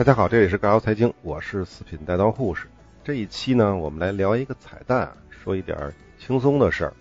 大家好，这里是尬聊财经，我是四品带刀护士。这一期呢，我们来聊一个彩蛋，说一点轻松的事儿。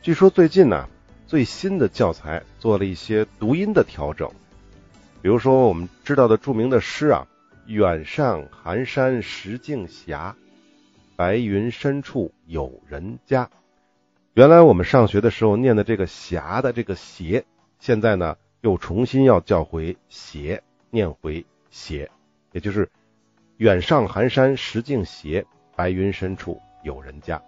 据说最近呢，最新的教材做了一些读音的调整，比如说我们知道的著名的诗啊，“远上寒山石径斜，白云深处有人家”。原来我们上学的时候念的这个“霞”的这个“斜”，现在呢又重新要叫回“斜”，念回“斜”，也就是“远上寒山石径斜，白云深处有人家”。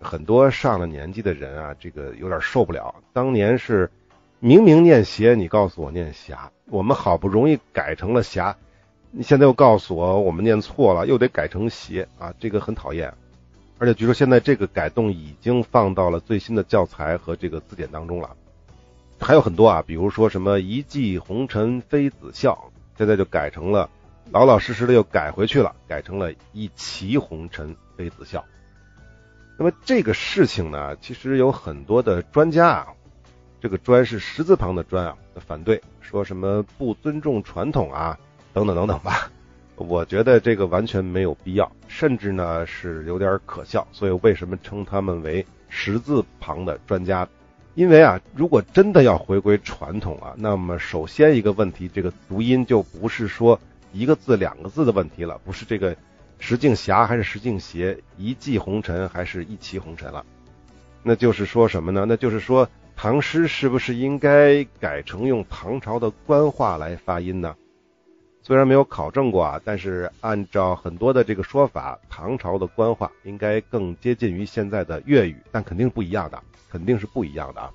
很多上了年纪的人啊，这个有点受不了。当年是明明念斜，你告诉我念霞，我们好不容易改成了霞，你现在又告诉我我们念错了，又得改成斜啊，这个很讨厌。而且据说现在这个改动已经放到了最新的教材和这个字典当中了。还有很多啊，比如说什么一骑红尘妃子笑，现在就改成了老老实实的又改回去了，改成了一骑红尘妃子笑。那么这个事情呢，其实有很多的专家啊，这个“专”是十字旁的“专”啊，反对，说什么不尊重传统啊，等等等等吧。我觉得这个完全没有必要，甚至呢是有点可笑。所以为什么称他们为十字旁的专家？因为啊，如果真的要回归传统啊，那么首先一个问题，这个读音就不是说一个字两个字的问题了，不是这个。石径斜还是石径斜？一骑红尘还是一骑红尘了？那就是说什么呢？那就是说唐诗是不是应该改成用唐朝的官话来发音呢？虽然没有考证过啊，但是按照很多的这个说法，唐朝的官话应该更接近于现在的粤语，但肯定不一样的，肯定是不一样的啊！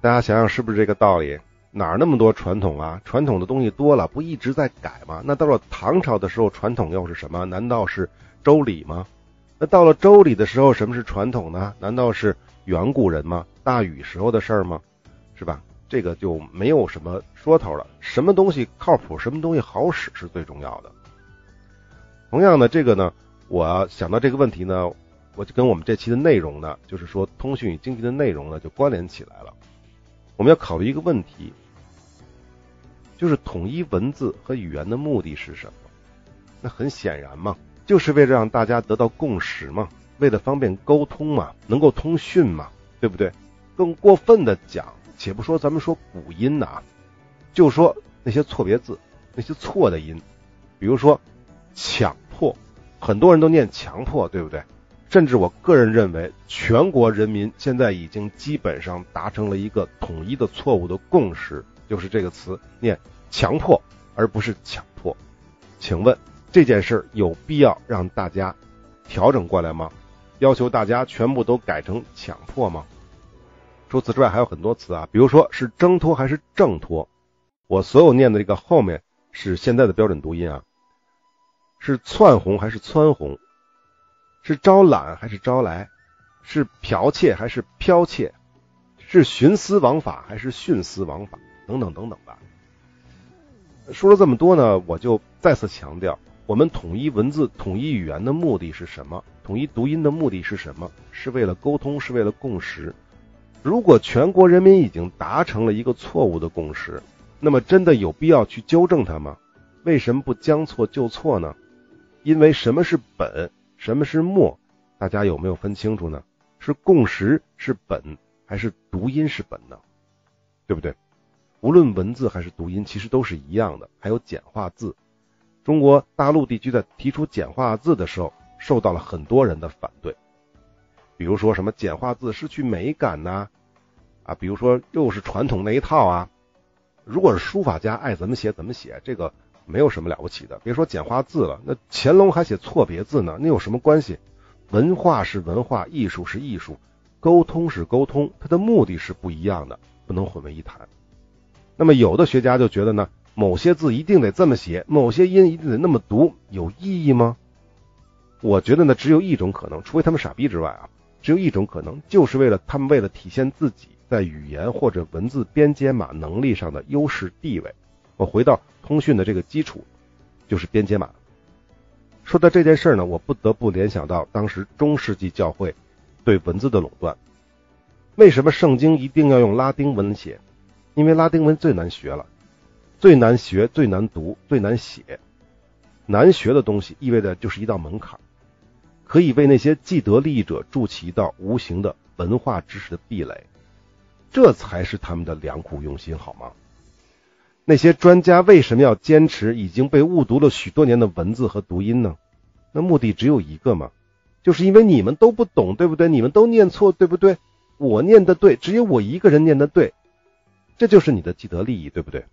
大家想想是不是这个道理？哪儿那么多传统啊？传统的东西多了，不一直在改吗？那到了唐朝的时候，传统又是什么？难道是周礼吗？那到了周礼的时候，什么是传统呢？难道是远古人吗？大禹时候的事儿吗？是吧？这个就没有什么说头了。什么东西靠谱，什么东西好使是最重要的。同样的，这个呢，我想到这个问题呢，我就跟我们这期的内容呢，就是说通讯与经济的内容呢，就关联起来了。我们要考虑一个问题，就是统一文字和语言的目的是什么？那很显然嘛，就是为了让大家得到共识嘛，为了方便沟通嘛，能够通讯嘛，对不对？更过分的讲，且不说咱们说古音呐，就说那些错别字，那些错的音，比如说强迫，很多人都念强迫，对不对？甚至我个人认为，全国人民现在已经基本上达成了一个统一的错误的共识，就是这个词念强迫而不是强迫。请问这件事有必要让大家调整过来吗？要求大家全部都改成强迫吗？除此之外还有很多词啊，比如说是挣脱还是挣脱，我所有念的这个后面是现在的标准读音啊，是窜红还是蹿红？是招揽还是招来？是剽窃还是剽窃？是徇私枉法还是徇私枉法？等等等等吧。说了这么多呢，我就再次强调，我们统一文字、统一语言的目的是什么？统一读音的目的是什么？是为了沟通，是为了共识。如果全国人民已经达成了一个错误的共识，那么真的有必要去纠正它吗？为什么不将错就错呢？因为什么是本？什么是末？大家有没有分清楚呢？是共识是本，还是读音是本呢？对不对？无论文字还是读音，其实都是一样的。还有简化字，中国大陆地区在提出简化字的时候，受到了很多人的反对。比如说什么简化字失去美感呐，啊，比如说又是传统那一套啊。如果是书法家爱怎么写怎么写，这个。没有什么了不起的，别说简化字了，那乾隆还写错别字呢，那有什么关系？文化是文化，艺术是艺术，沟通是沟通，它的目的是不一样的，不能混为一谈。那么有的学家就觉得呢，某些字一定得这么写，某些音一定得那么读，有意义吗？我觉得呢，只有一种可能，除非他们傻逼之外啊，只有一种可能，就是为了他们为了体现自己在语言或者文字编解码能力上的优势地位。我回到通讯的这个基础，就是编解码。说到这件事呢，我不得不联想到当时中世纪教会对文字的垄断。为什么圣经一定要用拉丁文写？因为拉丁文最难学了。最难学、最难读、最难写。难学的东西意味着就是一道门槛，可以为那些既得利益者筑起一道无形的文化知识的壁垒。这才是他们的良苦用心，好吗？那些专家为什么要坚持已经被误读了许多年的文字和读音呢？那目的只有一个嘛，就是因为你们都不懂，对不对？你们都念错，对不对？我念的对，只有我一个人念的对，这就是你的既得利益，对不对？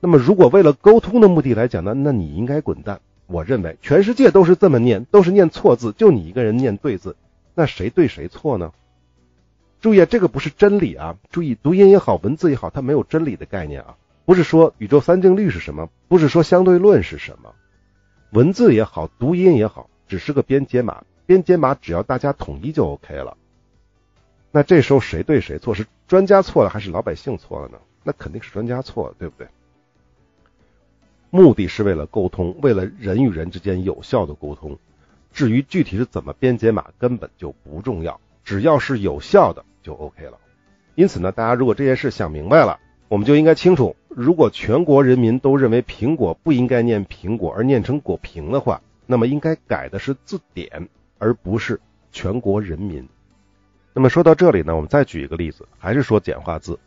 那么，如果为了沟通的目的来讲呢，那你应该滚蛋。我认为全世界都是这么念，都是念错字，就你一个人念对字，那谁对谁错呢？注意，这个不是真理啊！注意，读音也好，文字也好，它没有真理的概念啊。不是说宇宙三定律是什么，不是说相对论是什么。文字也好，读音也好，只是个编解码，编解码只要大家统一就 OK 了。那这时候谁对谁错？是专家错了还是老百姓错了呢？那肯定是专家错了，对不对？目的是为了沟通，为了人与人之间有效的沟通。至于具体是怎么编解码，根本就不重要，只要是有效的。就 OK 了。因此呢，大家如果这件事想明白了，我们就应该清楚，如果全国人民都认为苹果不应该念苹果而念成果屏的话，那么应该改的是字典，而不是全国人民。那么说到这里呢，我们再举一个例子，还是说简化字。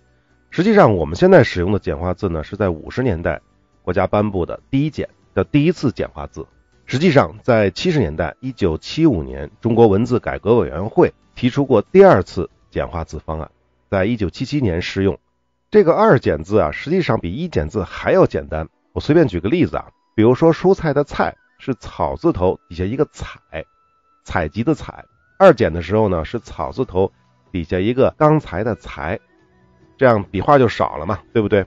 实际上，我们现在使用的简化字呢，是在五十年代国家颁布的第一简的第一次简化字。实际上，在七十年代，一九七五年，中国文字改革委员会提出过第二次。简化字方案在一九七七年试用，这个二简字啊，实际上比一简字还要简单。我随便举个例子啊，比如说蔬菜的菜是草字头底下一个采，采集的采；二简的时候呢是草字头底下一个刚才的才，这样笔画就少了嘛，对不对？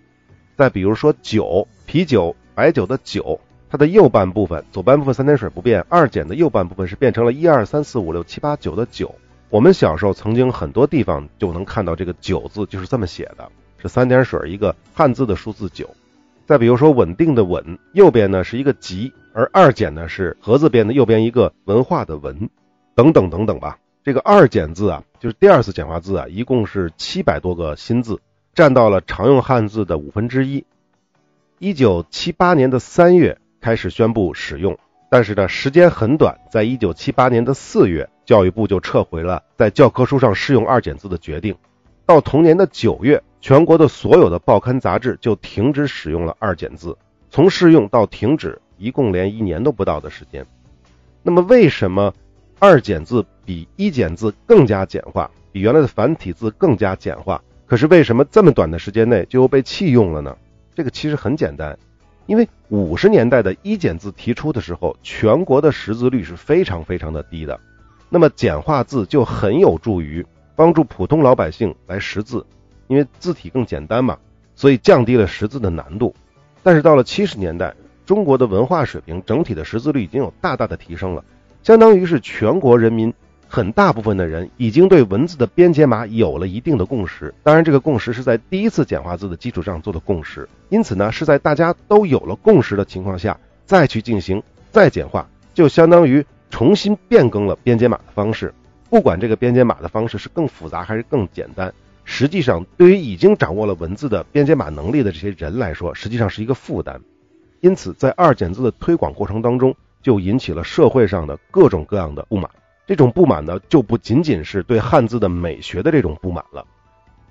再比如说酒，啤酒、白酒的酒，它的右半部分，左半部分三点水不变，二简的右半部分是变成了一二三四五六七八九的九。我们小时候曾经很多地方就能看到这个“九”字，就是这么写的，是三点水一个汉字的数字九。再比如说稳定的“稳”，右边呢是一个“吉”，而二简呢是禾字边的右边一个文化的“文”，等等等等吧。这个二简字啊，就是第二次简化字啊，一共是七百多个新字，占到了常用汉字的五分之一。一九七八年的三月开始宣布使用，但是呢时间很短，在一九七八年的四月。教育部就撤回了在教科书上适用二简字的决定。到同年的九月，全国的所有的报刊杂志就停止使用了二简字。从试用到停止，一共连一年都不到的时间。那么，为什么二简字比一简字更加简化，比原来的繁体字更加简化？可是为什么这么短的时间内就又被弃用了呢？这个其实很简单，因为五十年代的一简字提出的时候，全国的识字率是非常非常的低的。那么简化字就很有助于帮助普通老百姓来识字，因为字体更简单嘛，所以降低了识字的难度。但是到了七十年代，中国的文化水平整体的识字率已经有大大的提升了，相当于是全国人民很大部分的人已经对文字的编解码有了一定的共识。当然，这个共识是在第一次简化字的基础上做的共识，因此呢，是在大家都有了共识的情况下再去进行再简化，就相当于。重新变更了编解码的方式，不管这个编解码的方式是更复杂还是更简单，实际上对于已经掌握了文字的编解码能力的这些人来说，实际上是一个负担。因此，在二简字的推广过程当中，就引起了社会上的各种各样的不满。这种不满呢，就不仅仅是对汉字的美学的这种不满了，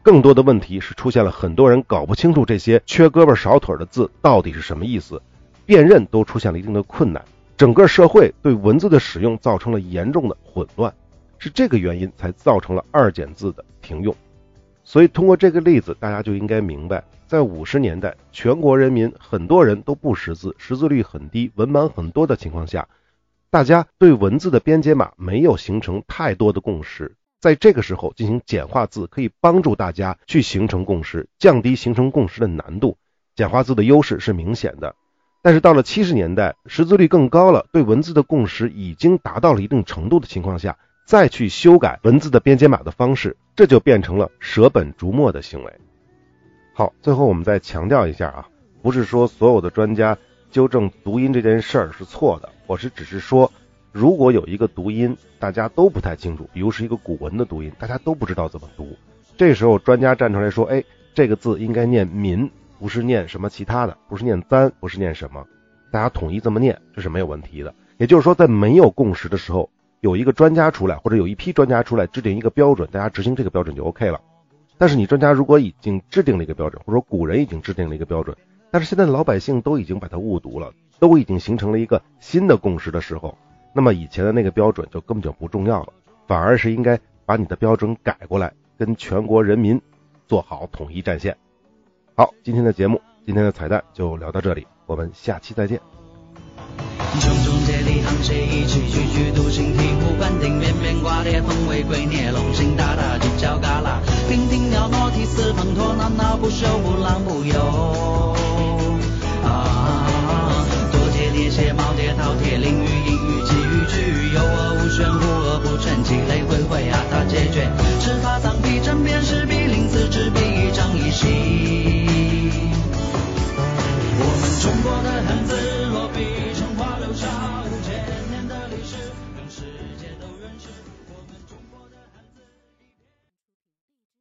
更多的问题是出现了很多人搞不清楚这些缺胳膊少腿的字到底是什么意思，辨认都出现了一定的困难。整个社会对文字的使用造成了严重的混乱，是这个原因才造成了二简字的停用。所以通过这个例子，大家就应该明白，在五十年代，全国人民很多人都不识字，识字率很低，文盲很多的情况下，大家对文字的编解码没有形成太多的共识。在这个时候进行简化字，可以帮助大家去形成共识，降低形成共识的难度。简化字的优势是明显的。但是到了七十年代，识字率更高了，对文字的共识已经达到了一定程度的情况下，再去修改文字的编解码的方式，这就变成了舍本逐末的行为。好，最后我们再强调一下啊，不是说所有的专家纠正读音这件事儿是错的，我是只是说，如果有一个读音大家都不太清楚，比如是一个古文的读音，大家都不知道怎么读，这时候专家站出来说，哎，这个字应该念民。不是念什么其他的，不是念簪，不是念什么，大家统一这么念，这是没有问题的。也就是说，在没有共识的时候，有一个专家出来，或者有一批专家出来制定一个标准，大家执行这个标准就 OK 了。但是你专家如果已经制定了一个标准，或者说古人已经制定了一个标准，但是现在老百姓都已经把它误读了，都已经形成了一个新的共识的时候，那么以前的那个标准就根本就不重要了，反而是应该把你的标准改过来，跟全国人民做好统一战线。好，今天的节目，今天的彩蛋就聊到这里，我们下期再见。穷中借力沆瀣一气，踽踽独行，醍醐灌顶，面面挂裂，凤尾龟孽，龙行大大，犄角旮旯，娉婷袅娜，涕泗滂沱，闹闹不休，不浪不游。啊，多节列写，耄耋饕餮，囹圄隐喻，寄语句，有恶无玄，无恶不全，积累